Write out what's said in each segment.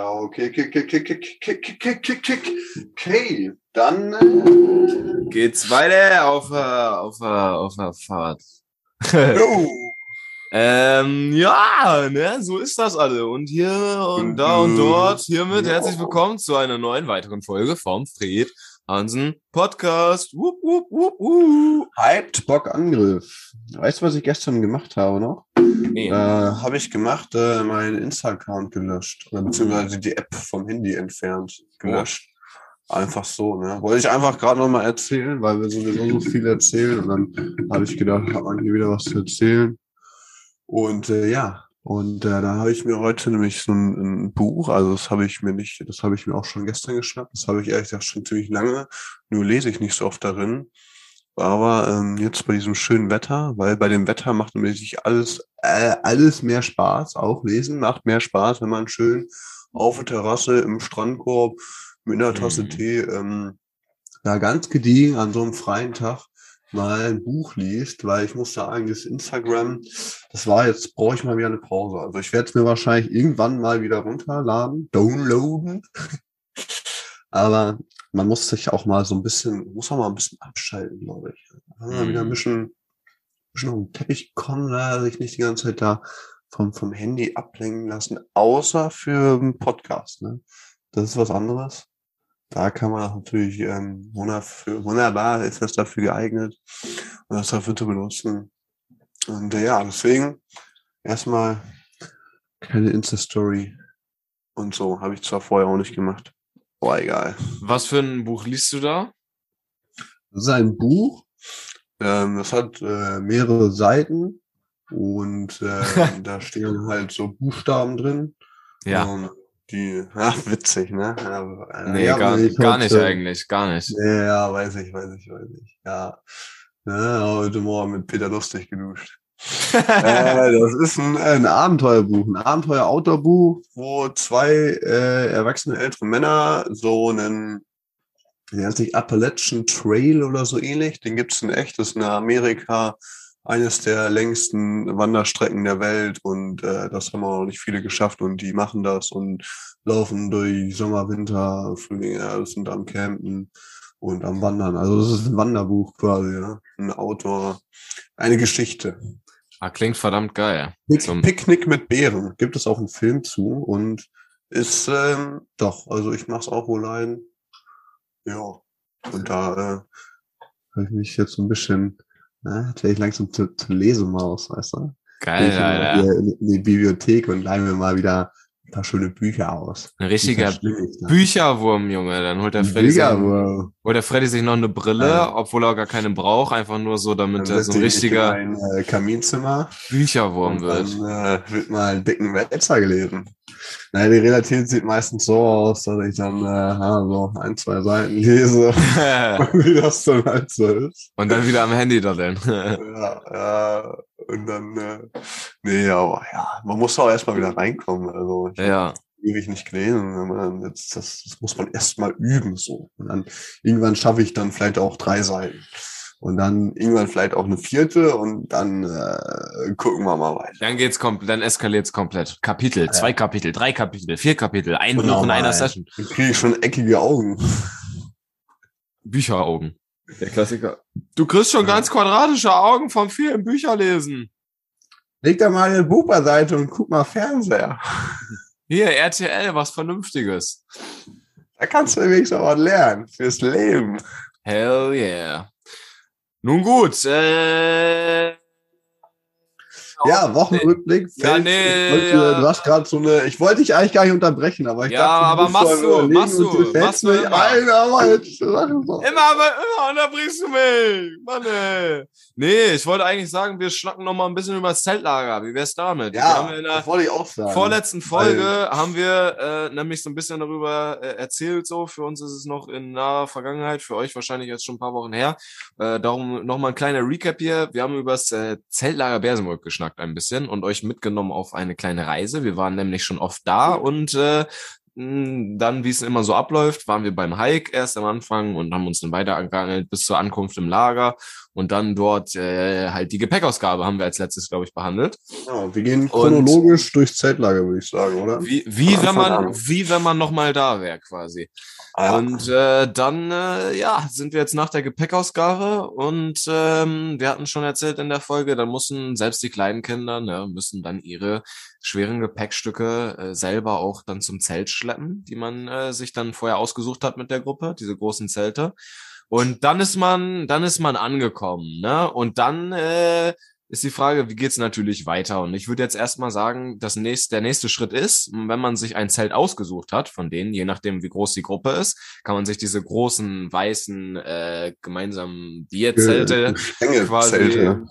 Ja, okay, okay, okay, okay, okay, okay, okay, okay, okay. Dann äh, geht's weiter auf, äh, auf, äh, auf der Fahrt. ähm, ja, ne, so ist das alle. Und hier und da und dort. Hiermit herzlich willkommen zu einer neuen weiteren Folge vom Fred Hansen Podcast. Wup, wup, wup, wup. Hyped Bock Angriff. Weißt du, was ich gestern gemacht habe noch? Nee. Äh, habe ich gemacht, äh, meinen Insta-Account gelöscht. Oder beziehungsweise die App vom Handy entfernt. Gelöscht. Einfach so, ne? Wollte ich einfach gerade nochmal erzählen, weil wir sowieso so viel erzählen und dann habe ich gedacht, hat man hier wieder was zu erzählen. Und äh, ja, und äh, da habe ich mir heute nämlich so ein, ein Buch, also das habe ich mir nicht, das habe ich mir auch schon gestern geschnappt, das habe ich ehrlich gesagt schon ziemlich lange, nur lese ich nicht so oft darin. Aber ähm, jetzt bei diesem schönen Wetter, weil bei dem Wetter macht nämlich alles, äh, alles mehr Spaß, auch lesen macht mehr Spaß, wenn man schön auf der Terrasse im Strandkorb mit einer Tasse Mhm. Tee ähm, da ganz gediegen an so einem freien Tag mal ein Buch liest, weil ich muss sagen, das Instagram, das war jetzt, brauche ich mal wieder eine Pause. Also ich werde es mir wahrscheinlich irgendwann mal wieder runterladen, downloaden. Aber man muss sich auch mal so ein bisschen, muss auch mal ein bisschen abschalten, glaube ich. Mal wieder ein Mhm. bisschen, bisschen auf den Teppich kommen, da, sich nicht die ganze Zeit da vom, vom Handy ablenken lassen, außer für einen Podcast. Ne? Das ist was anderes. Da kann man natürlich ähm, wunderbar, ist das dafür geeignet und das dafür zu benutzen. Und äh, ja, deswegen erstmal keine Insta-Story und so. Habe ich zwar vorher auch nicht gemacht. Boah, egal. Was für ein Buch liest du da? Das ist ein Buch. Ähm, das hat äh, mehrere Seiten und äh, da stehen halt so Buchstaben drin. Ja. Ähm, die, ja, witzig, ne? Ja, äh, Nee, ja, gar, gar nicht äh, eigentlich, gar nicht. Ja, ja, weiß ich, weiß ich, weiß ich. Ja. ja heute Morgen mit Peter Lustig geduscht. äh, das ist ein, ein Abenteuerbuch, ein Abenteuer-Outdoor-Buch, wo zwei äh, erwachsene ältere Männer so einen, der nennt sich Appalachian Trail oder so ähnlich, den gibt's in echt, das ist in Amerika eines der längsten Wanderstrecken der Welt und äh, das haben auch noch nicht viele geschafft und die machen das und laufen durch Sommer, Winter, Frühling, ja, sind am Campen und am Wandern. Also das ist ein Wanderbuch quasi, ja? ein Outdoor, eine Geschichte. Ah, klingt verdammt geil. Pick, Zum- Picknick mit Bären gibt es auch einen Film zu und ist ähm, doch, also ich mach's auch wohl leiden. Ja. Und da äh, habe ich mich jetzt so ein bisschen, jetzt werde ich langsam zur, zur Lesemaus, weißt du? Geil, Alter. hier in, die Bibliothek und leihe mir mal wieder ein paar schöne Bücher aus. Ein richtiger. Bücherwurm, Junge. Dann holt der Freddy, sich, holt der Freddy sich noch eine Brille, Ja. obwohl er gar keine braucht, einfach nur so, damit er so ein richtiger ein äh, Kaminzimmer Bücherwurm wird. dann äh, wird mal einen dicken Wälzer gelesen. Naja, die Realität sieht meistens so aus, dass ich dann äh, ja, so ein, zwei Seiten lese, wie das dann halt so ist. Und dann wieder am Handy da denn. Ja, ja, und dann, äh, nee, aber ja, man muss auch erstmal wieder reinkommen. Also ich ja. ewig nicht gelesen. Jetzt, das, das muss man erstmal üben so. Und dann irgendwann schaffe ich dann vielleicht auch drei Seiten. Und dann irgendwann vielleicht auch eine vierte und dann äh, gucken wir mal weiter. Dann geht's komplett, dann eskaliert's komplett. Kapitel, zwei Kapitel, drei Kapitel, vier Kapitel, ein Genau, Buch in einer. Session. Dann kriege ich schon eckige Augen. Bücheraugen. Der Klassiker. Du kriegst schon Ja. ganz quadratische Augen vom vielen Bücherlesen. Leg da mal ein Buch beiseite und guck mal Fernseher. Hier, RTL, was Vernünftiges. Da kannst du wenigstens auch was lernen fürs Leben. Hell yeah. Nun gut, äh. Ja, Wochenrückblick. Ja, nee, wollte, ja. Du hast gerade so eine. Ich wollte dich eigentlich gar nicht unterbrechen, aber ich Ja, dachte, aber machst du, machst du, fällt's machst du immer. ein, aber jetzt. Immer, aber immer unterbrichst du mich. Mann, ey. Nee, ich wollte eigentlich sagen, wir schnacken noch mal ein bisschen über das Zeltlager. Wie wär's damit? Ja, haben in der das wollte ich auch sagen. vorletzten Folge haben wir äh, nämlich so ein bisschen darüber äh, erzählt. So für uns ist es noch in naher Vergangenheit, für euch wahrscheinlich jetzt schon ein paar Wochen her. Äh, darum noch mal ein kleiner Recap hier. Wir haben über das äh, Zeltlager Bersenburg geschnackt ein bisschen und euch mitgenommen auf eine kleine Reise. Wir waren nämlich schon oft da und äh, mh, dann, wie es immer so abläuft, waren wir beim Hike erst am Anfang und haben uns dann weitergeangelt bis zur Ankunft im Lager. und dann dort äh, halt die Gepäckausgabe haben wir als letztes, glaube ich, behandelt. Ja, wir gehen chronologisch und durchs Zeltlager, würde ich sagen, oder? Wie, wie wenn man, wie wenn man nochmal da wäre, quasi. Ja. Und äh, dann, äh, ja, sind wir jetzt nach der Gepäckausgabe und ähm, wir hatten schon erzählt in der Folge, dann mussten selbst die kleinen Kinder, ne, müssen dann ihre schweren Gepäckstücke äh, selber auch dann zum Zelt schleppen, die man äh, sich dann vorher ausgesucht hat mit der Gruppe, diese großen Zelte. Und dann ist man, dann ist man angekommen, ne? Und dann äh, ist die Frage, wie geht's natürlich weiter? Und ich würde jetzt erstmal sagen, das nächste, der nächste Schritt ist, wenn man sich ein Zelt ausgesucht hat, von denen, je nachdem wie groß die Gruppe ist, kann man sich diese großen weißen äh, gemeinsamen Bierzelte quasi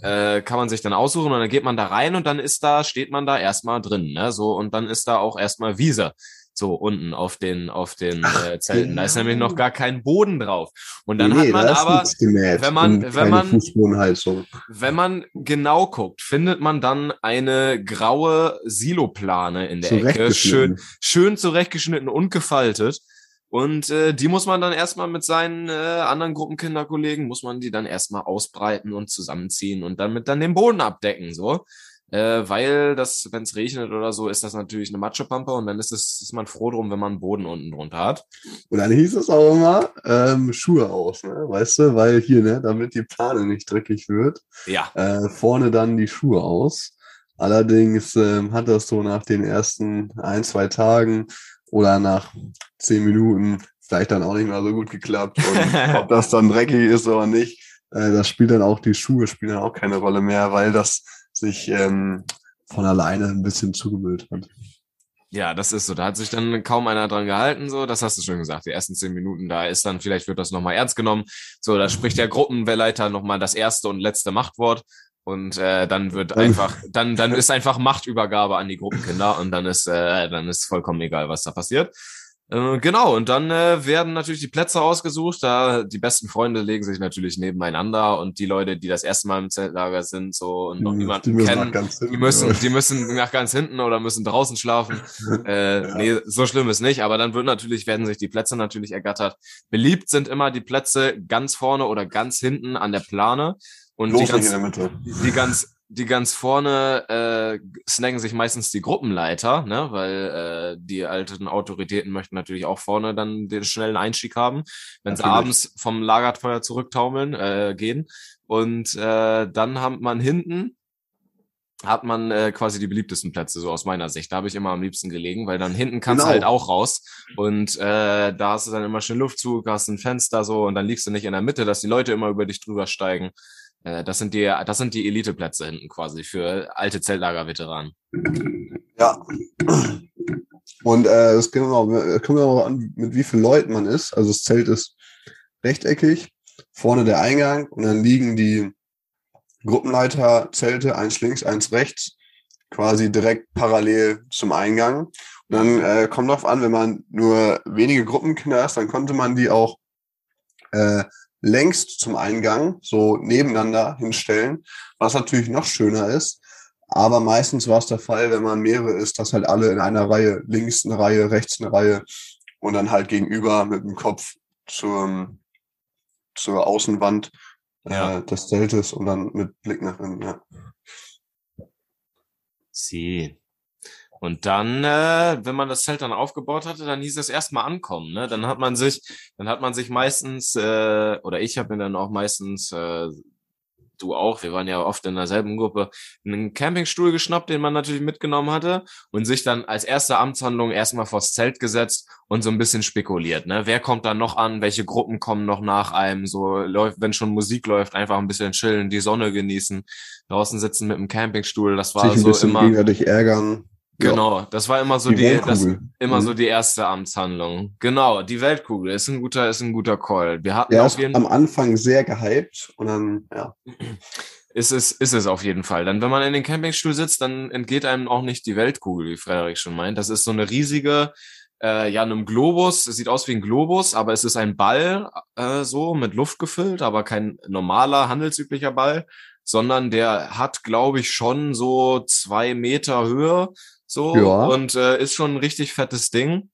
äh, kann man sich dann aussuchen und dann geht man da rein und dann ist da, steht man da erstmal drin, ne? So und dann ist da auch erstmal Wiese so unten auf den auf den äh, Zelten. Genau. Da ist nämlich noch gar kein Boden drauf. Und dann nee, hat man aber, wenn man wenn man wenn man genau guckt, findet man dann eine graue Siloplane in der Ecke, schön schön zurechtgeschnitten und gefaltet. Und äh, die muss man dann erstmal mit seinen äh, anderen Gruppenkinderkollegen, muss man die dann erstmal ausbreiten und zusammenziehen und dann mit dann den Boden abdecken, so äh, weil das, wenn es regnet oder so, ist das natürlich eine Matschepampe und dann ist es ist man froh drum, wenn man einen Boden unten drunter hat. Und dann hieß es auch immer ähm, Schuhe aus, ne? weißt du, weil hier, ne, damit die Plane nicht dreckig wird, ja. äh, vorne dann die Schuhe aus. Allerdings ähm, hat das so nach den ersten ein, zwei Tagen oder nach zehn Minuten vielleicht dann auch nicht mehr so gut geklappt. Und ob das dann dreckig ist oder nicht, äh, das spielt dann auch, die Schuhe spielen dann auch keine Rolle mehr, weil das sich ähm, von alleine ein bisschen zugemüllt hat. Ja, das ist so. Da hat sich dann kaum einer dran gehalten, so. Das hast du schon gesagt. Die ersten zehn Minuten, da ist dann, vielleicht wird das nochmal ernst genommen. So, da spricht der Gruppenleiter nochmal das erste und letzte Machtwort. Und äh, dann wird einfach, dann, dann ist einfach Machtübergabe an die Gruppenkinder und dann ist, äh, dann ist vollkommen egal, was da passiert. Äh, genau, und dann äh, werden natürlich die Plätze ausgesucht. Da die besten Freunde legen sich natürlich nebeneinander und die Leute, die das erste Mal im Zeltlager sind, so und noch hm, niemanden kennen, hinten, die müssen, die müssen nach ganz hinten oder müssen draußen schlafen. äh, ja. Nee, so schlimm ist nicht, aber dann wird natürlich, werden sich die Plätze natürlich ergattert. Beliebt sind immer die Plätze ganz vorne oder ganz hinten an der Plane. Und die ganz, die ganz die ganz vorne äh, snacken sich meistens die Gruppenleiter, ne, weil äh, die alten Autoritäten möchten natürlich auch vorne dann den schnellen Einstieg haben, wenn sie abends vom Lagerfeuer zurücktaumeln äh, gehen. Und äh, dann hat man hinten hat man äh, quasi die beliebtesten Plätze, so aus meiner Sicht. Da habe ich immer am liebsten gelegen, weil dann hinten kannst genau. du halt auch raus. Und äh, da hast du dann immer schön Luftzug, hast ein Fenster so und dann liegst du nicht in der Mitte, dass die Leute immer über dich drüber steigen. Äh, das sind die, das sind die Eliteplätze hinten quasi für alte Zeltlager-Veteranen. Ja. Und äh, es kommt auch, kommt auch an, mit wie vielen Leuten man ist. Also das Zelt ist rechteckig, vorne der Eingang und dann liegen die Gruppenleiterzelte, eins links, eins rechts, quasi direkt parallel zum Eingang. Und dann äh, kommt darauf an, wenn man nur wenige Gruppenkinder ist, dann konnte man die auch äh, längst zum Eingang so nebeneinander hinstellen, was natürlich noch schöner ist. Aber meistens war es der Fall, wenn man mehrere ist, dass halt alle in einer Reihe, links eine Reihe, rechts eine Reihe und dann halt gegenüber mit dem Kopf zur, zur Außenwand äh, ja. äh, des Zeltes und dann mit Blick nach innen. Ja. Sie. Und dann, äh, wenn man das Zelt dann aufgebaut hatte, dann hieß es erstmal ankommen. Ne? Dann hat man sich, dann hat man sich meistens, äh, oder ich habe mir dann auch meistens, äh, du auch, wir waren ja oft in derselben Gruppe, einen Campingstuhl geschnappt, den man natürlich mitgenommen hatte, und sich dann als erste Amtshandlung erstmal vors Zelt gesetzt und so ein bisschen spekuliert. Ne? Wer kommt da noch an? Welche Gruppen kommen noch nach einem? So läuft, wenn schon Musik läuft, einfach ein bisschen chillen, die Sonne genießen, draußen sitzen mit dem Campingstuhl. Das war sich ein so immer. Gegenseitig ärgern. Genau, das war immer so die, die das, immer mhm. so die erste Amtshandlung. Genau, die Weltkugel ist ein guter, ist ein guter Call. Wir hatten ja, auf jeden am Anfang sehr gehypt und dann, ja. Ist es, ist es auf jeden Fall. Dann, wenn man in den Campingstuhl sitzt, dann entgeht einem auch nicht die Weltkugel, wie Frederik schon meint. Das ist so eine riesige, äh, ja, einem Globus. Es sieht aus wie ein Globus, aber es ist ein Ball, äh, so mit Luft gefüllt, aber kein normaler, handelsüblicher Ball, sondern der hat, glaube ich, schon so zwei Meter Höhe so ja. und äh, ist schon ein richtig fettes Ding.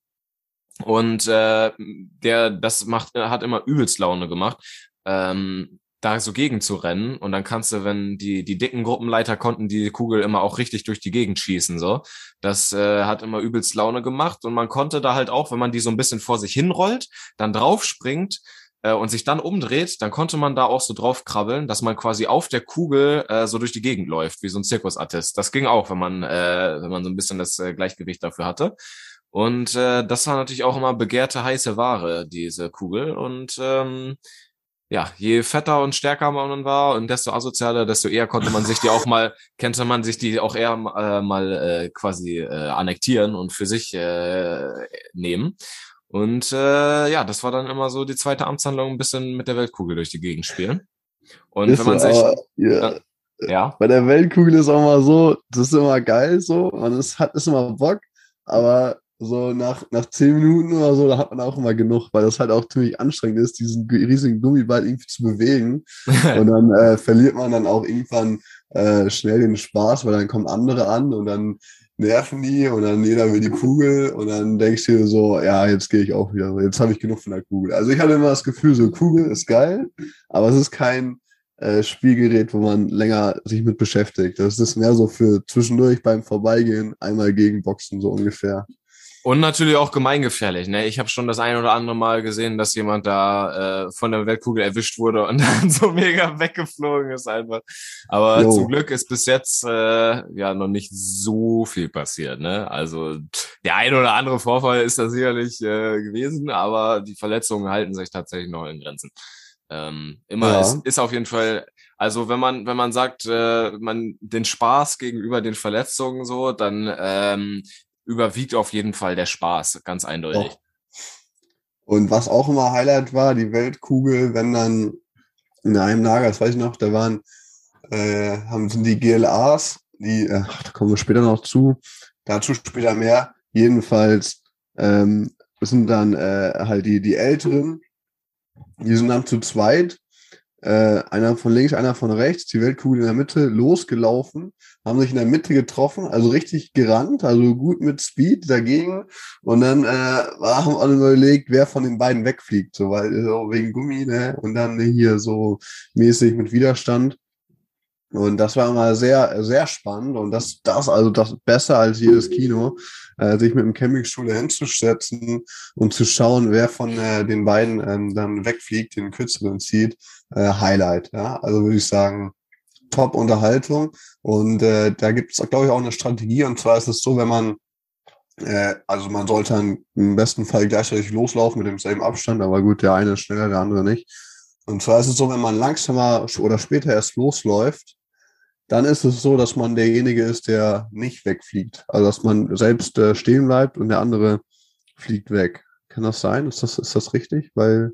Und äh, der, das macht, hat immer übelst Laune gemacht. Ähm, da so gegen zu rennen und dann kannst du, wenn die die dicken Gruppenleiter konnten die Kugel immer auch richtig durch die Gegend schießen so. Das äh, hat immer übelst Laune gemacht und man konnte da halt auch, wenn man die so ein bisschen vor sich hinrollt, dann draufspringt äh, und sich dann umdreht, dann konnte man da auch so drauf krabbeln, dass man quasi auf der Kugel äh, so durch die Gegend läuft, wie so ein Zirkusartist. Das ging auch, wenn man äh, wenn man so ein bisschen das äh, Gleichgewicht dafür hatte. Und äh, das war natürlich auch immer begehrte heiße Ware, diese Kugel. Und ähm, ja, je fetter und stärker man war und desto asozialer, desto eher konnte man sich die auch mal, konnte man sich die auch eher äh, mal äh, quasi äh, annektieren und für sich äh, nehmen. Und äh, ja, das war dann immer so die zweite Amtshandlung, ein bisschen mit der Weltkugel durch die Gegend spielen. Und Ist wenn man sich, aber, ja. äh, ja, Bei der Weltkugel ist auch mal so, das ist immer geil so, man ist, hat ist immer Bock, aber so nach, nach zehn Minuten oder so, da hat man auch immer genug, weil das halt auch ziemlich anstrengend ist, diesen riesigen Gummiball irgendwie zu bewegen. Und dann äh, verliert man dann auch irgendwann äh, schnell den Spaß, weil dann kommen andere an und dann nerven die und dann jeder will die Kugel und dann denkst du dir so, ja, jetzt gehe ich auch wieder. Jetzt habe ich genug von der Kugel. Also ich hatte immer das Gefühl, so Kugel ist geil, aber es ist kein äh, Spielgerät, wo man länger sich mit beschäftigt. Das ist mehr so für zwischendurch beim Vorbeigehen einmal gegenboxen, so ungefähr. Und natürlich auch gemeingefährlich. Ne? Ich habe schon das ein oder andere Mal gesehen, dass jemand da äh, von der Weltkugel erwischt wurde und dann so mega weggeflogen ist einfach. Aber Jo. zum Glück ist bis jetzt äh, ja noch nicht so viel passiert. Ne? Also der ein oder andere Vorfall ist da sicherlich äh, gewesen, aber die Verletzungen halten sich tatsächlich noch in Grenzen. Ähm, immer Ja. ist, ist auf jeden Fall also wenn man wenn man sagt, äh, man den Spaß gegenüber den Verletzungen so, dann ähm, überwiegt auf jeden Fall der Spaß, ganz eindeutig. Doch. Und was auch immer Highlight war, die Weltkugel, wenn dann in einem Lager, das weiß ich noch, da waren, äh, haben sind die GLAs, die, äh, ach, da kommen wir später noch zu, dazu später mehr. Jedenfalls ähm, sind dann äh, halt die, die Älteren, die sind dann zu zweit, äh, einer von links, einer von rechts, die Weltkugel in der Mitte, losgelaufen, haben sich in der Mitte getroffen, also richtig gerannt, also gut mit Speed dagegen. Und dann äh, haben alle überlegt, wer von den beiden wegfliegt, so weil so wegen Gummi, ne? Und dann hier so mäßig mit Widerstand. Und das war immer sehr, sehr spannend und das, das, also das besser als jedes Kino, äh, sich mit dem Campingstuhl hinzusetzen und zu schauen, wer von äh, den beiden ähm, dann wegfliegt, den kürzeren zieht, äh, Highlight, ja. Also würde ich sagen, top Unterhaltung. Und äh, da gibt es, glaube ich, auch eine Strategie. Und zwar ist es so, wenn man, äh, also man sollte im besten Fall gleichzeitig loslaufen mit demselben Abstand, aber gut, der eine ist schneller, der andere nicht. Und zwar ist es so, wenn man langsamer oder später erst losläuft, dann ist es so, dass man derjenige ist, der nicht wegfliegt. Also dass man selbst äh, stehen bleibt und der andere fliegt weg. Kann das sein? Ist das, ist das richtig? Weil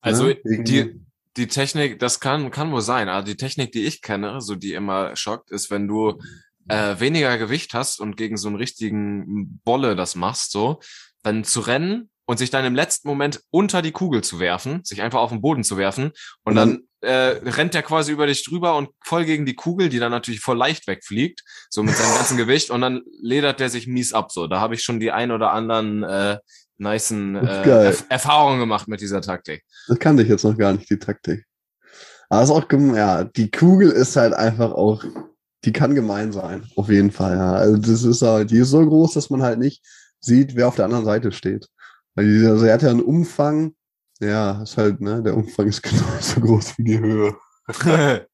Also ne, die, die Technik, das kann, kann wohl sein. Aber die Technik, die ich kenne, so die immer schockt, ist, wenn du äh, weniger Gewicht hast und gegen so einen richtigen Bolle das machst, so, dann zu rennen und sich dann im letzten Moment unter die Kugel zu werfen, sich einfach auf den Boden zu werfen und Und dann äh, rennt der quasi über dich drüber und voll gegen die Kugel, die dann natürlich voll leicht wegfliegt, so mit seinem ganzen Gewicht und dann ledert der sich mies ab. So, da habe ich schon die ein oder anderen äh, nicen äh. Erf Erfahrungen gemacht mit dieser Taktik. Das kannte ich jetzt noch gar nicht, die Taktik. Aber ist auch, ja, die Kugel ist halt einfach auch, die kann gemein sein. Auf jeden Fall, ja. Also das ist halt, die ist so groß, dass man halt nicht sieht, wer auf der anderen Seite steht. Also er hat ja einen Umfang, ja, ist halt, ne, der Umfang ist genauso groß wie die Höhe.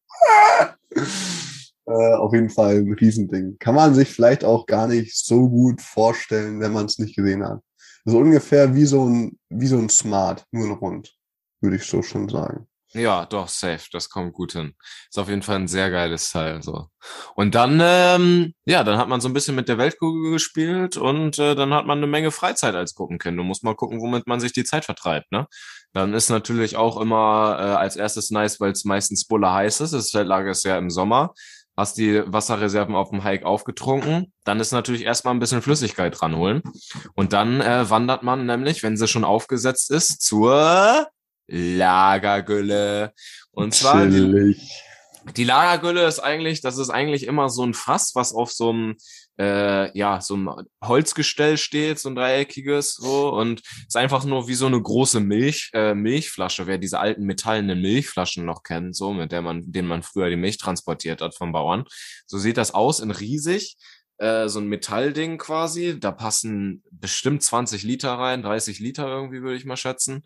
Äh, auf jeden Fall ein Riesending. Kann man sich vielleicht auch gar nicht so gut vorstellen, wenn man es nicht gesehen hat. So ungefähr wie so ein, wie so ein Smart, nur ein Rund, würde ich so schon sagen. Ja, doch, safe. Das kommt gut hin. Ist auf jeden Fall ein sehr geiles Teil. So. Und dann, ähm, ja, dann hat man so ein bisschen mit der Weltkugel gespielt und äh, dann hat man eine Menge Freizeit als Gruppenkind. Du musst mal gucken, womit man sich die Zeit vertreibt, ne? Dann ist natürlich auch immer äh, als erstes nice, weil es meistens bulle heiß ist. Das Zeltlager ist ja im Sommer. Hast die Wasserreserven auf dem Hike aufgetrunken, dann ist natürlich erstmal ein bisschen Flüssigkeit ranholen. Und dann äh, wandert man nämlich, wenn sie schon aufgesetzt ist, zur Lagergülle. Und zwar die, die Lagergülle ist eigentlich, das ist eigentlich immer so ein Fass, was auf so einem äh, ja, so ein Holzgestell steht, so ein dreieckiges, so, und ist einfach nur wie so eine große Milch, äh, Milchflasche, wer diese alten metallenen Milchflaschen noch kennt, so, mit der man, denen man früher die Milch transportiert hat vom Bauern. So sieht das aus in riesig, äh, so ein Metallding quasi. Da passen bestimmt 20 Liter rein, 30 Liter irgendwie, würde ich mal schätzen.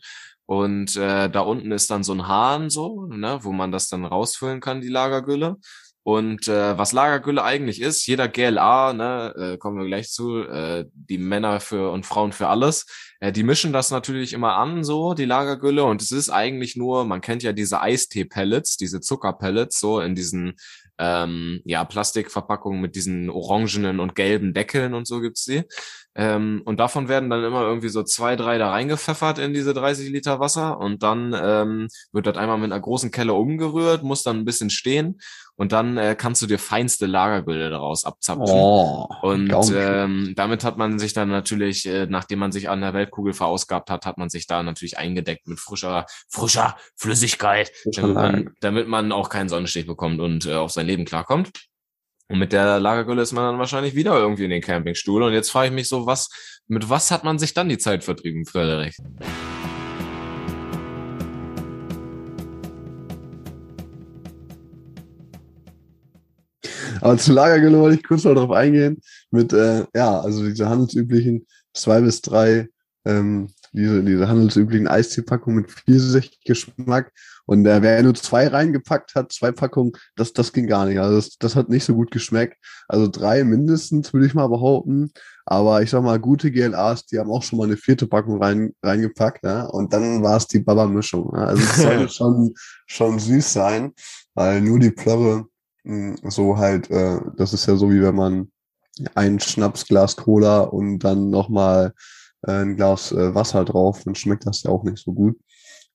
Und äh, da unten ist dann so ein Hahn so, ne, wo man das dann rausfüllen kann, die Lagergülle. Und äh, was Lagergülle eigentlich ist, jeder GLA, ne, äh, kommen wir gleich zu, äh, die Männer für und Frauen für alles, äh, die mischen das natürlich immer an, so, die Lagergülle. Und es ist eigentlich nur, man kennt ja diese Eistee-Pellets, diese Zuckerpellets, so in diesen ähm, ja, Plastikverpackungen mit diesen orangenen und gelben Deckeln und so gibt's die. Ähm, und davon werden dann immer irgendwie so zwei, drei da reingepfeffert in diese 30 Liter Wasser und dann ähm, wird das einmal mit einer großen Kelle umgerührt, muss dann ein bisschen stehen und dann äh, kannst du dir feinste Lagergülle daraus abzapfen. Oh, und ähm, damit hat man sich dann natürlich, äh, nachdem man sich an der Weltkugel verausgabt hat, hat man sich da natürlich eingedeckt mit frischer, frischer Flüssigkeit, damit man, damit man auch keinen Sonnenstich bekommt und äh, auf sein Leben klarkommt. Und mit der Lagergülle ist man dann wahrscheinlich wieder irgendwie in den Campingstuhl. Und jetzt frage ich mich so, was, mit was hat man sich dann die Zeit vertrieben, Frederik? Aber zu Lagergülle wollte ich kurz mal drauf eingehen. Mit, äh, ja, also diese handelsüblichen zwei bis drei, ähm, diese, diese handelsüblichen Eisteepackungen mit Pfirsichgeschmack. Und äh, wer nur zwei reingepackt hat, zwei Packungen, das, das ging gar nicht. Also das, das hat nicht so gut geschmeckt. Also drei mindestens, würde ich mal behaupten. Aber ich sag mal, gute GLAs, die haben auch schon mal eine vierte Packung rein, reingepackt. Ja? Und dann war es die Baba-Mischung. Ja? Also es soll schon, schon süß sein, weil nur die Plörre mh, so halt, äh, das ist ja so, wie wenn man ein Schnapsglas Cola und dann nochmal äh, ein Glas äh, Wasser drauf, dann schmeckt das ja auch nicht so gut.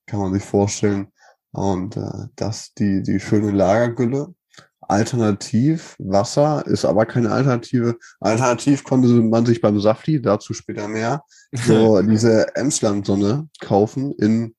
Kann man sich vorstellen. Und äh, das die, die schöne Lagergülle. Alternativ Wasser ist aber keine Alternative. Alternativ konnte man sich beim Safti, dazu später mehr, so diese Emsland-Sonne kaufen in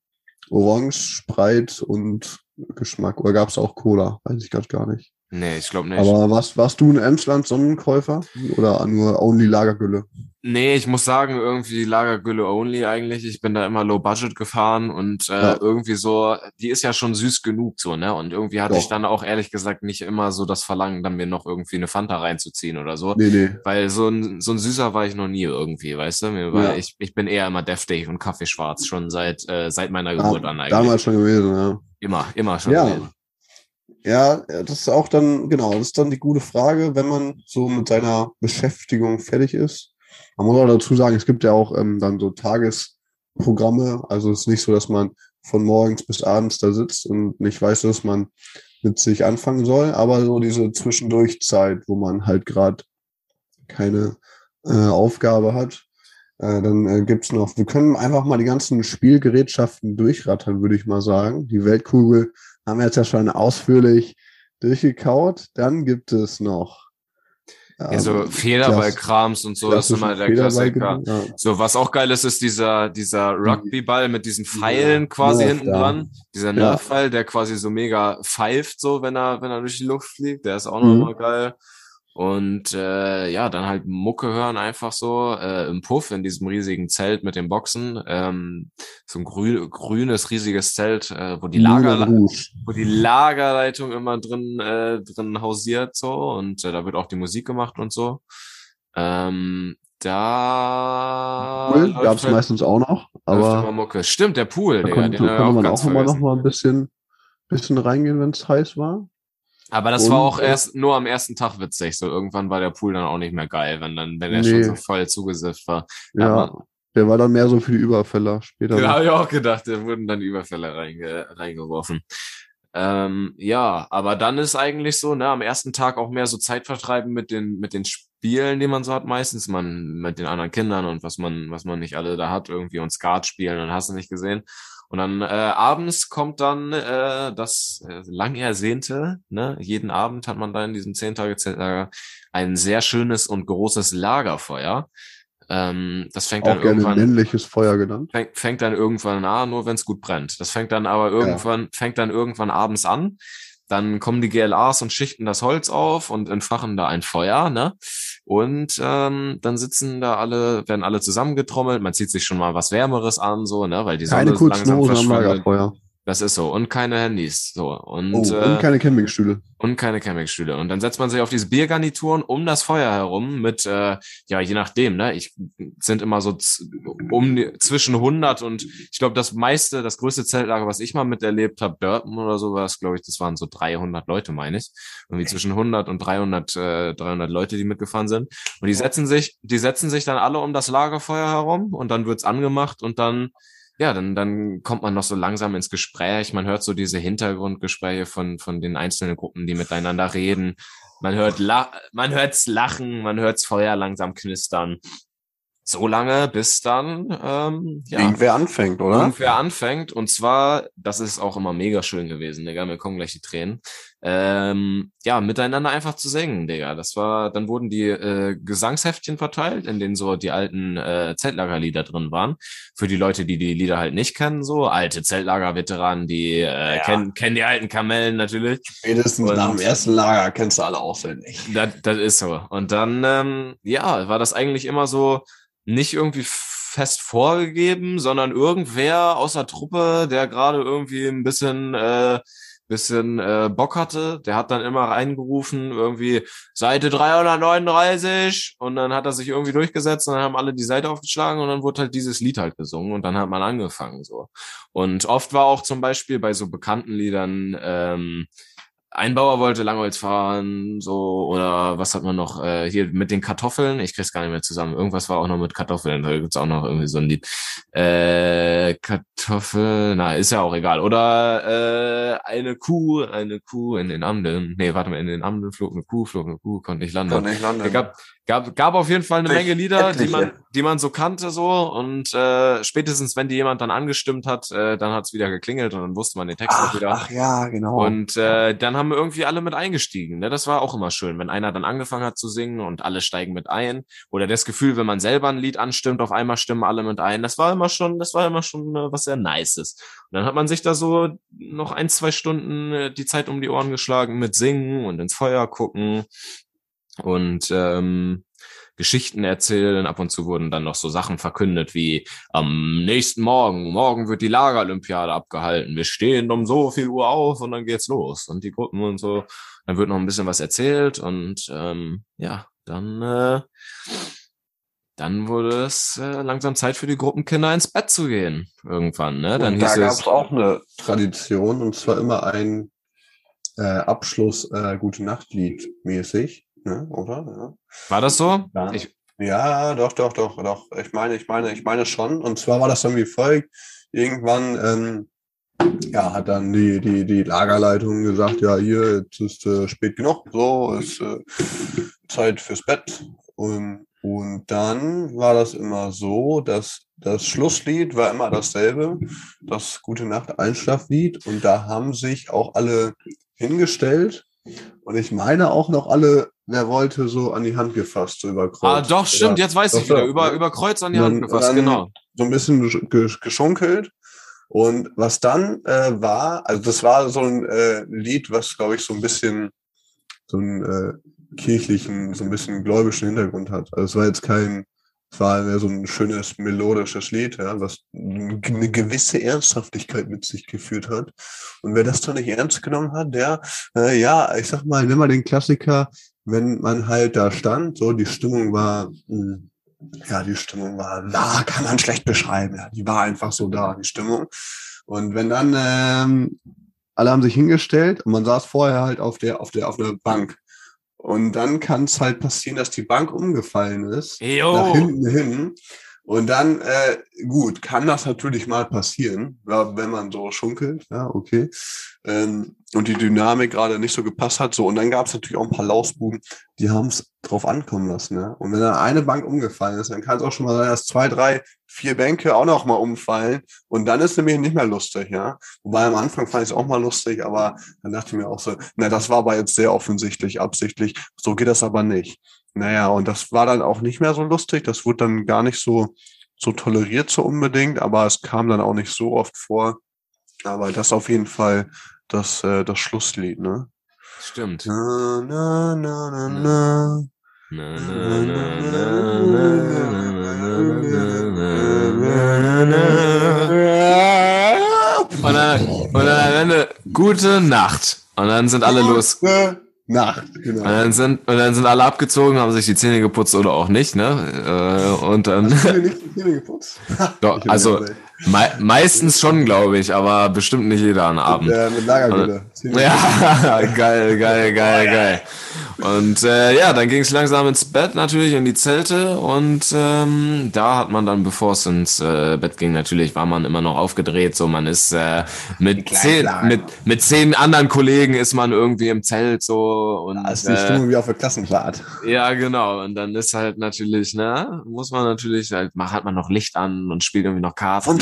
Orange, Spreit und Geschmack. Oder gab es auch Cola? Weiß ich gerade gar nicht. Nee, ich glaube nicht. Aber warst, warst du ein Emsland-Sonnenkäufer oder nur Only Lagergülle? Nee, ich muss sagen, irgendwie Lagergülle only eigentlich. Ich bin da immer low budget gefahren und äh, Ja. irgendwie so, die ist ja schon süß genug so, ne? Und irgendwie hatte ich Doch. dann auch ehrlich gesagt nicht immer so das Verlangen, dann mir noch irgendwie eine Fanta reinzuziehen oder so. Nee, nee. Weil so ein, so ein Süßer war ich noch nie irgendwie, weißt du? Mir Ja. ich, ich bin eher immer deftig und Kaffeeschwarz schon seit, äh, seit meiner Ja, Geburt an eigentlich. damals schon gewesen, ja. Immer, immer schon. Ja. gewesen. Ja, das ist auch dann, genau, das ist dann die gute Frage, wenn man so mit seiner Beschäftigung fertig ist. Man muss auch dazu sagen, es gibt ja auch ähm, dann so Tagesprogramme. Also es ist nicht so, dass man von morgens bis abends da sitzt und nicht weiß, was man mit sich anfangen soll, aber so diese Zwischendurchzeit, wo man halt gerade keine äh, Aufgabe hat. Äh, dann äh, gibt's noch, wir können einfach mal die ganzen Spielgerätschaften durchrattern, würde ich mal sagen. Die Weltkugel haben wir jetzt ja schon ausführlich durchgekaut. Dann gibt es noch. Ja, so ähm, Federballkrams und so, das ist immer der Klassiker. Ja. So, was auch geil ist, ist dieser, dieser Rugbyball mit diesen Pfeilen quasi Nerf, hinten ja. dran. Dieser Ja. Nerf-Pfeil, der quasi so mega pfeift, so, wenn er, wenn er durch die Luft fliegt. Der ist auch Mhm. nochmal geil. Und äh, ja, dann halt Mucke hören einfach so äh, im Puff in diesem riesigen Zelt mit den Boxen. Ähm, so ein grü grünes, riesiges Zelt, äh, wo die Lager wo die Lagerleitung immer drin, äh, drin hausiert so und äh, da wird auch die Musik gemacht und so. Ähm, da Pool gab es halt- meistens auch noch, aber Mucke. Stimmt, der Pool, da Digga, konnte, den konnte man ganz auch immer noch mal ein bisschen, bisschen reingehen, wenn es heiß war. Aber das war Und, auch äh, erst nur am ersten Tag witzig. So irgendwann war der Pool dann auch nicht mehr geil, wenn dann, wenn er schon Nee. so voll zugesifft war. Ja, Aber- der war dann mehr so für die Überfäller später. Ja, habe ich auch gedacht, da wurden dann Überfälle reinge reingeworfen. Ähm, ja, aber dann ist eigentlich so, ne, am ersten Tag auch mehr so Zeit vertreiben mit den, mit den Spielen, die man so hat, meistens man mit den anderen Kindern und was man, was man nicht alle da hat, irgendwie und Skat spielen und hast du nicht gesehen. Und dann äh, abends kommt dann äh, das äh, lang ersehnte, ne, jeden Abend hat man da in diesem zehn Tage Zeltlager ein sehr schönes und großes Lagerfeuer. Ähm, das fängt dann Auch gerne irgendwann männliches Feuer genannt. fängt, fängt dann irgendwann an, nur wenn es gut brennt. Das fängt dann aber irgendwann, fängt dann irgendwann abends an. dann kommen die GLAs und schichten das Holz auf und entfachen da ein Feuer, ne? Und ähm, dann sitzen da alle, werden alle zusammengetrommelt, man zieht sich schon mal was Wärmeres an, so, ne? Weil die Sonne Keine kurzen langsam verschwindet. Das ist so. Und keine Handys. So. Und, Oh, äh, und keine Campingstühle. und keine Campingstühle. Und dann setzt man sich auf diese Biergarnituren um das Feuer herum mit, äh, ja, je nachdem, ne? Ich sind immer so um die- zwischen 100 und ich glaube, das meiste, das größte Zeltlager, was ich mal miterlebt habe, Dörpen oder sowas, glaube ich, das waren so 300 Leute, meine ich. Irgendwie zwischen 100 und 300, äh, 300 Leute, die mitgefahren sind. Und die setzen sich, die setzen sich dann alle um das Lagerfeuer herum und dann wird's angemacht und dann ja, dann, dann kommt man noch so langsam ins Gespräch. Man hört so diese Hintergrundgespräche von, von den einzelnen Gruppen, die miteinander reden. Man hört, la man hört's lachen, man hört's Feuer langsam knistern. So lange, bis dann, ähm, ja, Irgendwer anfängt, oder? irgendwer anfängt. Und zwar, das ist auch immer mega schön gewesen, Digga. Mir kommen gleich die Tränen. Ähm, ja, miteinander einfach zu singen, Digga. Das war, dann wurden die äh, Gesangsheftchen verteilt, in denen so die alten äh, Zeltlagerlieder drin waren. Für die Leute, die die Lieder halt nicht kennen, so alte Zeltlager-Veteranen, die äh, Ja. kennen, kennen die alten Kamellen natürlich. Spätestens Und- nach dem ersten Lager kennst du alle auswendig. Das, das ist so. Und dann, ähm, ja, war das eigentlich immer so nicht irgendwie fest vorgegeben, sondern irgendwer aus der Truppe, der gerade irgendwie ein bisschen, äh, bisschen äh, Bock hatte, der hat dann immer reingerufen, irgendwie Seite 339 und dann hat er sich irgendwie durchgesetzt und dann haben alle die Seite aufgeschlagen und dann wurde halt dieses Lied halt gesungen und dann hat man angefangen so. Und oft war auch zum Beispiel bei so bekannten Liedern ähm, ein Bauer wollte Langholz fahren, so, oder was hat man noch, äh, hier mit den Kartoffeln, ich krieg's gar nicht mehr zusammen, irgendwas war auch noch mit Kartoffeln, da gibt's auch noch irgendwie so ein Lied. Äh, Kartoffel, na, ist ja auch egal. Oder äh, eine Kuh, eine Kuh in den Anden, nee, warte mal, in den Anden flog eine Kuh, flog eine Kuh, konnte nicht landen. nicht landen. Es gab, gab, gab auf jeden Fall eine Etliche. Menge Lieder, die man, Etliche. die man so kannte so und äh, spätestens wenn die jemand dann angestimmt hat, äh, dann hat's wieder geklingelt und dann wusste man den Text auch Ach, wieder. ach ja, genau. Und äh, dann haben wir irgendwie alle mit eingestiegen. Ne? Das war auch immer schön, wenn einer dann angefangen hat zu singen und alle steigen mit ein. Oder das Gefühl, wenn man selber ein Lied anstimmt, auf einmal stimmen alle mit ein. Das war immer schon, das war immer schon äh, was sehr Nices. Und dann hat man sich da so noch ein, zwei Stunden äh, die Zeit um die Ohren geschlagen mit Singen und ins Feuer gucken und ähm, Geschichten erzählen. Ab und zu wurden dann noch so Sachen verkündet wie am nächsten Morgen, morgen wird die Lagerolympiade abgehalten. Wir stehen um so viel Uhr auf und dann geht's los. Und die Gruppen und so. Dann wird noch ein bisschen was erzählt und ähm, ja, dann äh, dann wurde es äh, langsam Zeit für die Gruppenkinder ins Bett zu gehen. Irgendwann, ne? Dann und da hieß gab es. auch eine Tradition und zwar immer ein äh, Abschluss äh, Gute Nacht-Lied mäßig, ne? oder? Ja. War das so? Ja. Ich, Ja, doch, doch, doch, doch. Ich meine, ich meine, ich meine schon. Und zwar war das dann wie folgt. Irgendwann, ähm, ja, hat dann die, die, die Lagerleitung gesagt, ja, hier, jetzt ist äh, spät genug, so, ist äh, Zeit fürs Bett. Und, und dann war das immer so, dass das Schlusslied war immer dasselbe, das Gute Nacht Einschlaflied. Und da haben sich auch alle hingestellt. Und ich meine auch noch alle, wer wollte, so an die Hand gefasst, so über Kreuz. ah, doch, stimmt, Oder jetzt weiß ich wieder. doch, Über, über Kreuz an die Hand gefasst, genau. so ein bisschen gesch- geschunkelt. Und was dann äh, war, also das war so ein äh, Lied, was, glaube ich, so ein bisschen so einen äh, kirchlichen, so ein bisschen gläubischen Hintergrund hat. Also es war jetzt kein, es war so ein schönes melodisches Lied, ja, was eine gewisse Ernsthaftigkeit mit sich geführt hat. Und wer das doch nicht ernst genommen hat, der, äh, ja, ich sag mal, nimm mal den Klassiker, wenn man halt da stand, so die Stimmung war, mh, ja, die Stimmung war, da kann man schlecht beschreiben. Ja, die war einfach so da, die Stimmung. Und wenn dann ähm, alle haben sich hingestellt und man saß vorher halt auf der auf der auf der Bank und dann kann es halt passieren, dass die Bank umgefallen ist nach Jo. hinten hin. Und dann, äh, gut, kann das natürlich mal passieren, ja, wenn man so schunkelt, ja, okay. Ähm, und die Dynamik gerade nicht so gepasst hat. So, und dann gab es natürlich auch ein paar Lausbuben, die haben es drauf ankommen lassen. Ja? Und wenn dann eine Bank umgefallen ist, dann kann es auch schon mal sein, dass zwei, drei, vier Bänke auch noch mal umfallen. Und dann ist nämlich nicht mehr lustig, ja. Wobei am Anfang fand ich es auch mal lustig, aber dann dachte ich mir auch so, na, das war aber jetzt sehr offensichtlich, absichtlich. So geht das aber nicht. Naja, und das war dann auch nicht mehr so lustig. Das wurde dann gar nicht so, so toleriert so unbedingt, aber es kam dann auch nicht so oft vor. Aber das auf jeden Fall das, äh, das Schlusslied, ne? Stimmt. Na, na, na, na, na. Na, na, na, na, na, na, na, na, na, na. Und dann, und dann am Ende, gute Nacht. Und dann sind alle los. Gute Nacht, Und genau. dann sind, und dann sind alle abgezogen, haben sich die Zähne geputzt oder auch nicht, ne? Äh, Und dann, Hast du nicht die Zähne geputzt? Doch, also mei meistens schon, glaube ich, aber bestimmt nicht jeder an Abend. Äh, mit Lagergülle. Ja, geil, geil, geil, geil. Und äh, ja, dann ging es langsam ins Bett, natürlich in die Zelte. Und ähm, da hat man dann, bevor es ins äh, Bett ging, natürlich war man immer noch aufgedreht. So, man ist äh, mit zehn, mit mit zehn anderen Kollegen ist man irgendwie im Zelt so und Da ist die äh, Stimmung wie auf der Klassenfahrt. ja, genau. Und dann ist halt natürlich, ne, muss man natürlich, halt, hat man noch Licht an und spielt irgendwie noch Karten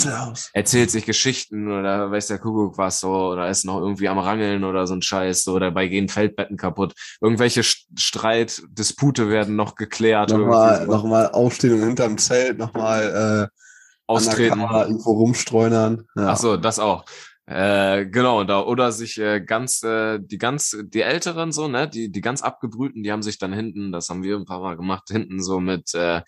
erzählt sich Geschichten oder weiß der Kuckuck was so oder ist noch irgendwie am Rangeln oder so ein Scheiß so dabei gehen Feldbetten kaputt. Irgendwelche St- Streit, Dispute werden noch geklärt. Nochmal, so. nochmal aufstehen und hinterm Zelt nochmal äh, austreten. undercover irgendwo rumstreunern. Ja. Ach so, das auch. Äh, genau, da oder sich äh, ganz äh, die ganz die älteren so, ne, die die ganz abgebrühten, die haben sich dann hinten, das haben wir ein paar mal gemacht, hinten so mit äh,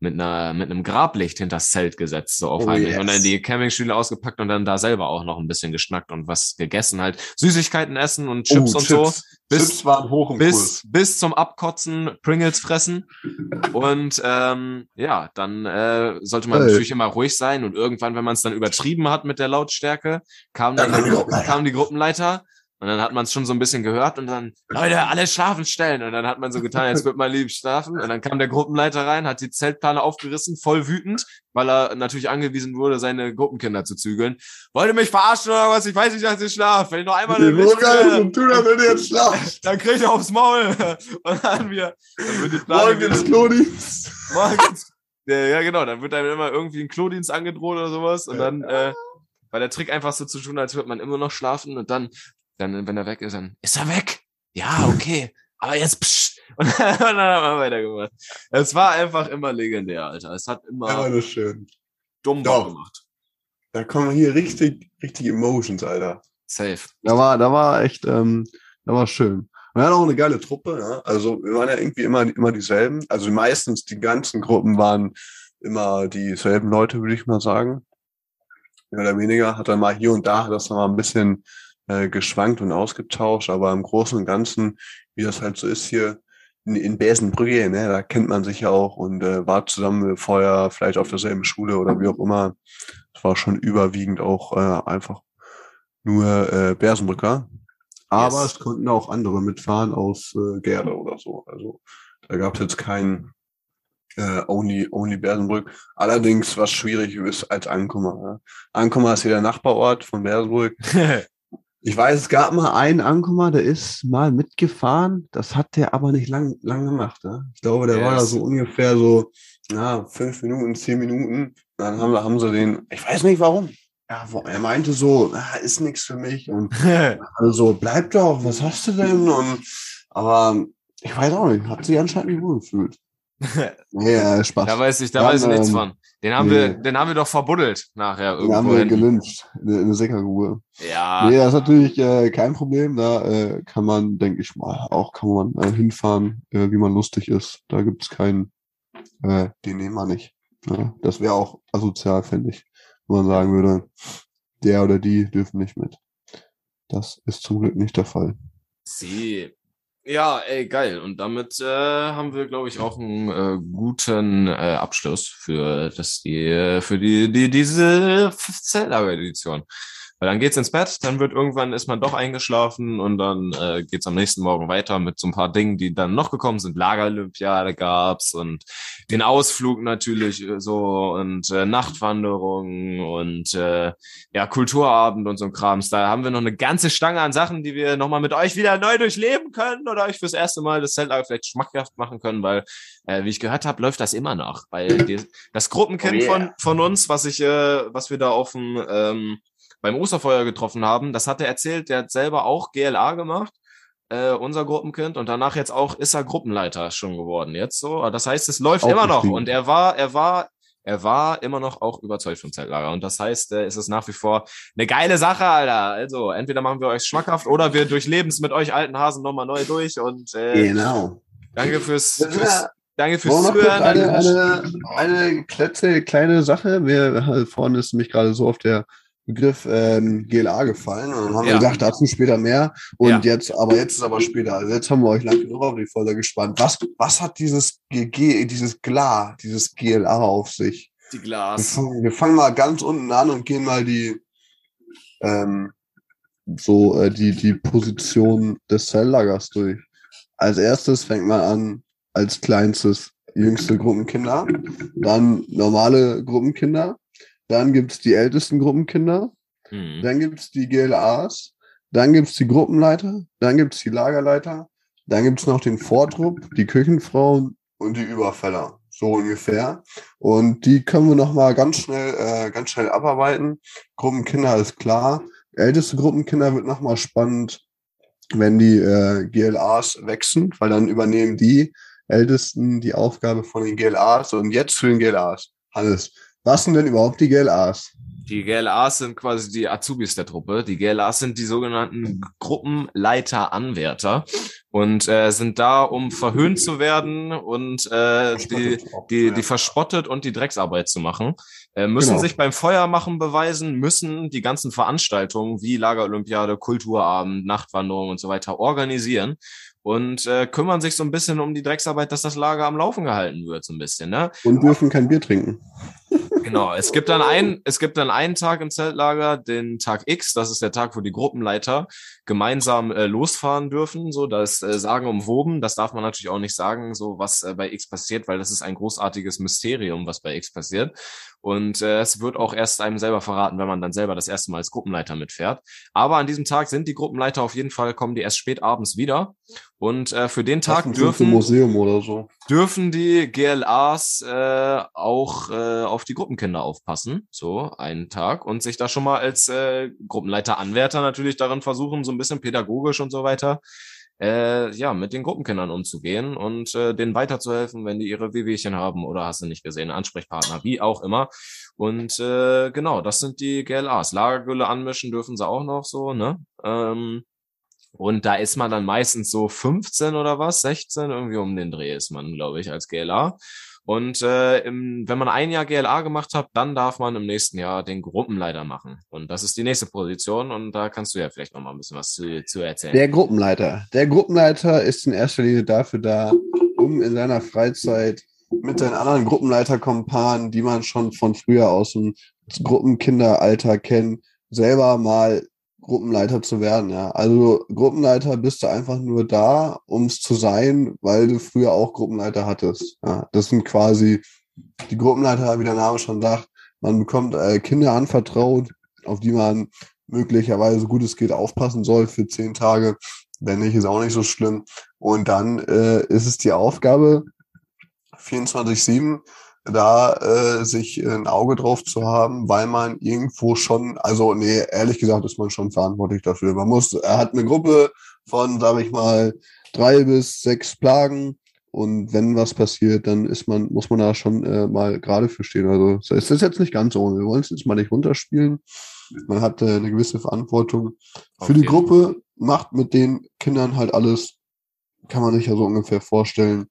mit einer mit einem Grablicht hinters Zelt gesetzt, so auf Oh, yes. und dann die Campingstühle ausgepackt und dann da selber auch noch ein bisschen geschnackt und was gegessen halt, Süßigkeiten essen und Chips Oh, und so. Chips. Bis- Chips waren hoch im bis, Kurs. bis zum Abkotzen Pringles fressen. Und ähm, ja, dann äh, sollte man Ey. natürlich immer ruhig sein. Und irgendwann, wenn man es dann übertrieben hat mit der Lautstärke, kam dann Dann die, kam die Gruppenleiter. Und dann hat man es schon so ein bisschen gehört und dann, Leute, alle schlafen stellen. Und dann hat man so getan, als würde man lieb schlafen. Und dann kam der Gruppenleiter rein, hat die Zeltplane aufgerissen, voll wütend, weil er natürlich angewiesen wurde, seine Gruppenkinder zu zügeln. Wollt ihr mich verarschen oder was? Ich weiß nicht, dass ich schlafe. Wenn ich noch einmal eine Den Roger Witze- und du, damit ihr jetzt schlaft. dann krieg ich aufs Maul. Und dann haben wir, dann wird die Plane Morgen ins Klodienst. morgens. Ja, genau, dann wird einem immer irgendwie ein Klodienst angedroht oder sowas. Und dann, äh, war der Trick einfach so zu tun, als würde man immer noch schlafen und dann, dann, wenn er weg ist, dann ist er weg. Ja, okay. Aber jetzt psch. Und dann, und dann haben wir weitergemacht. Es war einfach immer legendär, Alter. Es hat immer Ja, das schön. dumm gemacht. Da kommen hier richtig, richtig Emotions, Alter. Safe. Da war, da war echt, ähm, da war schön. Wir hatten auch eine geile Truppe, ja. Also wir waren ja irgendwie immer, immer dieselben. Also meistens die ganzen Gruppen waren immer dieselben Leute, würde ich mal sagen. Mehr oder weniger. Hat dann mal hier und da das noch mal ein bisschen äh, geschwankt und ausgetauscht, aber im Großen und Ganzen, wie das halt so ist hier in, in Besenbrücke, ne, da kennt man sich ja auch und äh, war zusammen vorher vielleicht auf derselben Schule oder wie auch immer. Es war schon überwiegend auch äh, einfach nur äh, Bersenbrücker. Aber Yes. es konnten auch andere mitfahren aus äh, Gerde oder so. Also da gab es jetzt keinen äh, Only, Only Bersenbrück. Allerdings, was schwierig ist als Ankummer. Ja. Ankummer ist hier der Nachbarort von Bersenbrück. Ich weiß, es gab mal einen Ankummer, der ist mal mitgefahren. Das hat der aber nicht lang, lang gemacht. Ne? Ich glaube, der war da Yes. so ungefähr so, ja, fünf Minuten, zehn Minuten. Dann haben, haben sie den, ich weiß nicht warum. Ja, er meinte so, ah, ist nichts für mich. Und alle so, bleib doch, was hast du denn? Und, aber ich weiß auch nicht, hat sich anscheinend nicht wohl gefühlt. Äh, Spaß. da weiß ich, da Dann, weiß ich nichts ähm, von. Den haben nee. wir, den haben wir doch verbuddelt nachher Den haben irgendwo wir gelünscht in, in der Sickergrube. Ja, Nee, das ist natürlich äh, kein Problem. Da äh, kann man, denke ich mal, auch kann man äh, hinfahren, äh, wie man lustig ist. Da gibt's keinen, äh, den nehmen wir nicht. Ja, das wäre auch asozial, finde ich, wenn man sagen würde, der oder die dürfen nicht mit. Das ist zum Glück nicht der Fall. Sie. Ja, ey, geil. Und damit äh, haben wir, glaube ich, auch einen äh, guten äh, Abschluss für das die äh, für die die diese Zeltlager-Edition. Weil dann geht's ins Bett, dann wird irgendwann ist man doch eingeschlafen und dann äh, geht's am nächsten Morgen weiter mit so ein paar Dingen, die dann noch gekommen sind. Lagerolympiade gab's und den Ausflug natürlich äh, so und äh, Nachtwanderung und äh, ja, Kulturabend und so ein Krams. Da haben wir noch eine ganze Stange an Sachen, die wir nochmal mit euch wieder neu durchleben können oder euch fürs erste Mal das Zeltlager vielleicht schmackhaft machen können, weil, äh, wie ich gehört habe, läuft das immer noch. Weil die, das Gruppenkind Oh yeah. von, von uns, was ich, äh, was wir da auf dem ähm, beim Osterfeuer getroffen haben, das hat er erzählt, der hat selber auch GLA gemacht. Äh, unser Gruppenkind und danach jetzt auch ist er Gruppenleiter schon geworden jetzt so. Das heißt, es läuft immer noch und er war, er war er war immer noch auch überzeugt vom Zeltlager. Und das heißt, äh, ist es nach wie vor eine geile Sache, Alter. Also, entweder machen wir euch schmackhaft oder wir durchleben es mit euch alten Hasen nochmal neu durch. Und äh, Genau. danke fürs, fürs danke fürs Zuhören. eine, eine, eine kleine, kleine Sache. Wir vorne ist nämlich gerade so auf der Begriff ähm, GLA gefallen und dann haben Ja. wir gedacht, dazu später mehr. Und Ja. jetzt, aber jetzt ist aber später. Also jetzt haben wir euch lang genug auf die Folge gespannt. Was, was hat dieses GG, dieses GLA, dieses GLA auf sich? die Wir Glas. fangen, wir fangen mal ganz unten an und gehen mal die ähm, so äh, die die Position des Zelllagers durch. Als erstes fängt man an als kleinstes jüngste Gruppenkinder, dann normale Gruppenkinder, dann gibt's die ältesten Gruppenkinder, Mhm. dann gibt's die GLAs, dann gibt's die Gruppenleiter, dann gibt's die Lagerleiter, dann gibt's noch den Vortrupp, die Küchenfrauen und die Überfäller, so ungefähr. Und die können wir noch mal ganz schnell, äh, ganz schnell abarbeiten. Gruppenkinder ist klar. Älteste Gruppenkinder wird noch mal spannend, wenn die äh, GLAs wechseln, weil dann übernehmen die Ältesten die Aufgabe von den GLAs. Und jetzt zu den GLAs. Hannes, was sind denn überhaupt die GLAs? Die GLAs sind quasi die Azubis der Truppe. Die GLAs sind die sogenannten Gruppenleiter-Anwärter und äh, sind da, um verhöhnt zu werden und äh, die, die, die verspottet und die Drecksarbeit zu machen. Äh, müssen Genau. sich beim Feuermachen beweisen, müssen die ganzen Veranstaltungen wie Lagerolympiade, Kulturabend, Nachtwanderung und so weiter organisieren und äh, kümmern sich so ein bisschen um die Drecksarbeit, dass das Lager am Laufen gehalten wird, so ein bisschen. Ne? Und dürfen kein Bier trinken. Genau, es gibt dann einen, es gibt dann einen Tag im Zeltlager, den Tag X, das ist der Tag, wo die Gruppenleiter gemeinsam äh, losfahren dürfen, so das äh, Sagen umwoben, das darf man natürlich auch nicht sagen, so was äh, bei X passiert, weil das ist ein großartiges Mysterium, was bei X passiert und äh, es wird auch erst einem selber verraten, wenn man dann selber das erste Mal als Gruppenleiter mitfährt. Aber an diesem Tag sind die Gruppenleiter auf jeden Fall, kommen die erst spät abends wieder und äh, für den Tag dürfen so. dürfen die GLAs äh, auch äh, auf die Gruppenkinder aufpassen, so einen Tag, und sich da schon mal als äh, Gruppenleiter, Anwärter natürlich darin versuchen, so ein bisschen pädagogisch und so weiter, äh, ja, mit den Gruppenkindern umzugehen und äh, denen weiterzuhelfen, wenn die ihre Wehwehchen haben oder hast du nicht gesehen, Ansprechpartner, wie auch immer. Und äh, genau, das sind die GLAs. Lagergülle anmischen dürfen sie auch noch so, ne? Ähm, und da ist man dann meistens so 15 oder was, 16, irgendwie um den Dreh ist man, glaube ich, als GLA. Und äh, im, wenn man ein Jahr GLA gemacht hat, dann darf man im nächsten Jahr den Gruppenleiter machen. Und das ist die nächste Position und da kannst du ja vielleicht noch mal ein bisschen was zu, zu erzählen. Der Gruppenleiter. Der Gruppenleiter ist in erster Linie dafür da, um in seiner Freizeit mit seinen anderen Gruppenleiterkompanen, die man schon von früher aus dem Gruppenkinderalter kennt, selber mal Gruppenleiter zu werden. Ja. Also Gruppenleiter bist du einfach nur da, um es zu sein, weil du früher auch Gruppenleiter hattest. Ja. Das sind quasi die Gruppenleiter, wie der Name schon sagt. Man bekommt äh, Kinder anvertraut, auf die man möglicherweise, so gut es geht, aufpassen soll für zehn Tage. Wenn nicht, ist auch nicht so schlimm. Und dann äh, ist es die Aufgabe, 24-7 da äh, sich ein Auge drauf zu haben, weil man irgendwo schon, also nee, ehrlich gesagt ist man schon verantwortlich dafür. Man muss, er hat eine Gruppe von, sage ich mal, drei bis sechs Plagen und wenn was passiert, dann ist man, muss man da schon äh, mal gerade für stehen. Also es ist jetzt nicht ganz so. Wir wollen es jetzt mal nicht runterspielen. Man hat äh, eine gewisse Verantwortung Auf für die Gruppe, macht mit den Kindern halt alles, kann man sich ja so ungefähr vorstellen.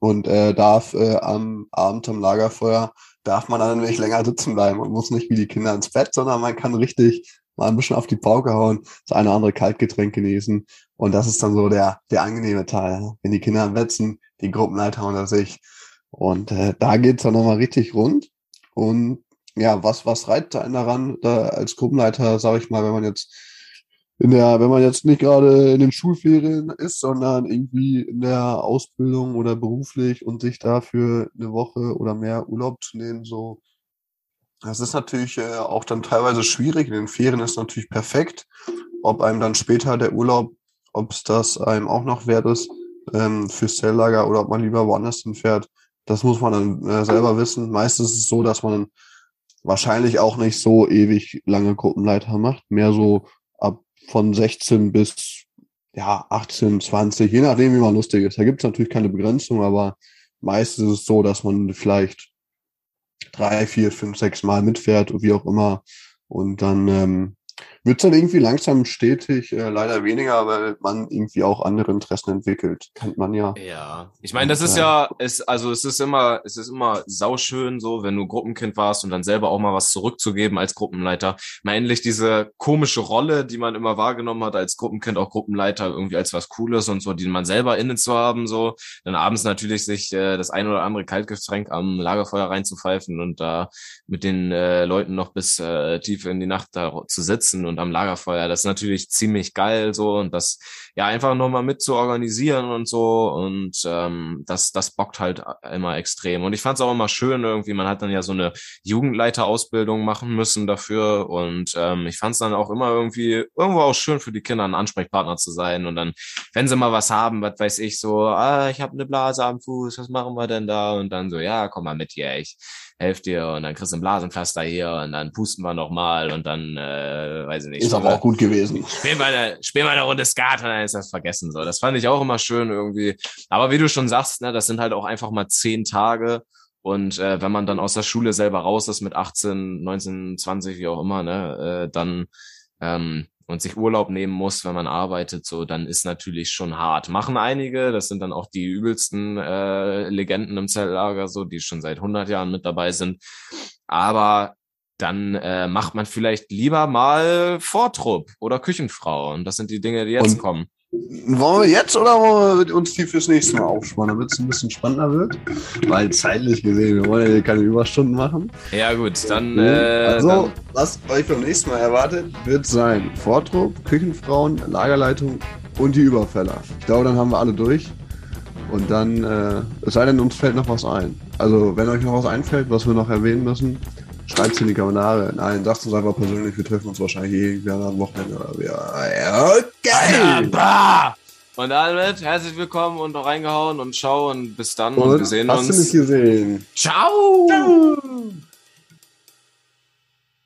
Und äh, darf äh, am Abend am Lagerfeuer, darf man dann nicht länger sitzen bleiben und muss nicht wie die Kinder ins Bett, sondern man kann richtig mal ein bisschen auf die Pauke hauen, das eine oder andere Kaltgetränk genießen. Und das ist dann so der, der angenehme Teil, ja. wenn die Kinder im Bett die Gruppenleiter unter sich. Und äh, da geht's dann nochmal richtig rund. Und ja, was, was reizt einen daran, da als Gruppenleiter, sage ich mal, wenn man jetzt in der, wenn man jetzt nicht gerade in den Schulferien ist, sondern irgendwie in der Ausbildung oder beruflich und sich dafür eine Woche oder mehr Urlaub zu nehmen, so. Das ist natürlich äh, auch dann teilweise schwierig. In den Ferien ist natürlich perfekt. Ob einem dann später der Urlaub, ob es das einem auch noch wert ist ähm, fürs Zelllager oder ob man lieber woanders hinfährt, das muss man dann äh, selber wissen. Meistens ist es so, dass man wahrscheinlich auch nicht so ewig lange Gruppenleiter macht, mehr so ab von 16 bis ja 18, 20, je nachdem, wie man lustig ist. Da gibt es natürlich keine Begrenzung, aber meistens ist es so, dass man vielleicht drei, vier, fünf, sechs Mal mitfährt wie auch immer. Und dann ähm, wird dann irgendwie langsam stetig, äh, leider weniger, weil man irgendwie auch andere Interessen entwickelt. Kennt man ja. Ja. Ich meine, das ist ja, ist, also es ist immer, es ist immer sauschön so, wenn du Gruppenkind warst und dann selber auch mal was zurückzugeben als Gruppenleiter. Mal endlich diese komische Rolle, die man immer wahrgenommen hat als Gruppenkind, auch Gruppenleiter irgendwie als was Cooles und so, die man selber innen zu haben, so. Dann abends natürlich sich äh, das ein oder andere Kaltgetränk am Lagerfeuer reinzupfeifen und da mit den äh, Leuten noch bis äh, tief in die Nacht da zu sitzen und am Lagerfeuer. Das ist natürlich ziemlich geil so und das ja einfach nochmal mit zu organisieren und so und ähm, das, das bockt halt immer extrem. Und ich fand es auch immer schön irgendwie, man hat dann ja so eine Jugendleiterausbildung machen müssen dafür und ähm, ich fand es dann auch immer irgendwie irgendwo auch schön für die Kinder ein Ansprechpartner zu sein und dann, wenn sie mal was haben, was weiß ich so, ah, ich habe eine Blase am Fuß, was machen wir denn da? Und dann so, ja, komm mal mit hier, ich helft dir und dann kriegst du ein Blasenpflaster hier und dann pusten wir nochmal und dann, äh, weiß ich nicht. Ist aber auch gut gewesen. Spielen wir eine, spielen wir eine Runde Skat und dann ist das vergessen so. Das fand ich auch immer schön irgendwie. Aber wie du schon sagst, ne, das sind halt auch einfach mal zehn Tage. Und äh, wenn man dann aus der Schule selber raus ist mit 18, 19, 20, wie auch immer, ne, äh, dann ähm, und sich Urlaub nehmen muss, wenn man arbeitet, so, dann ist natürlich schon hart. Machen einige, das sind dann auch die übelsten äh, Legenden im Zelllager, so, die schon seit 100 Jahren mit dabei sind. Aber dann äh, macht man vielleicht lieber mal Vortrupp oder Küchenfrau. Und das sind die Dinge, die jetzt und kommen. Wollen wir jetzt oder wollen wir uns die fürs nächste Mal aufspannen, damit es ein bisschen spannender wird? Weil zeitlich gesehen, wir wollen ja keine Überstunden machen. Ja, gut, dann. Äh, also, dann was euch beim nächsten Mal erwartet, wird sein: Vortrupp, Küchenfrauen, Lagerleitung und die Überfäller. Ich glaube, dann haben wir alle durch. Und dann, äh, es sei denn, uns fällt noch was ein. Also, wenn euch noch was einfällt, was wir noch erwähnen müssen, Schreibt es in die Kommentare. Nein, sagt uns einfach persönlich. Wir treffen uns wahrscheinlich irgendwann am Wochenende oder. Ja, okay. Und damit herzlich willkommen und reingehauen und ciao und bis dann und, und wir sehen hast uns. Hast du nicht gesehen? Ciao. ciao.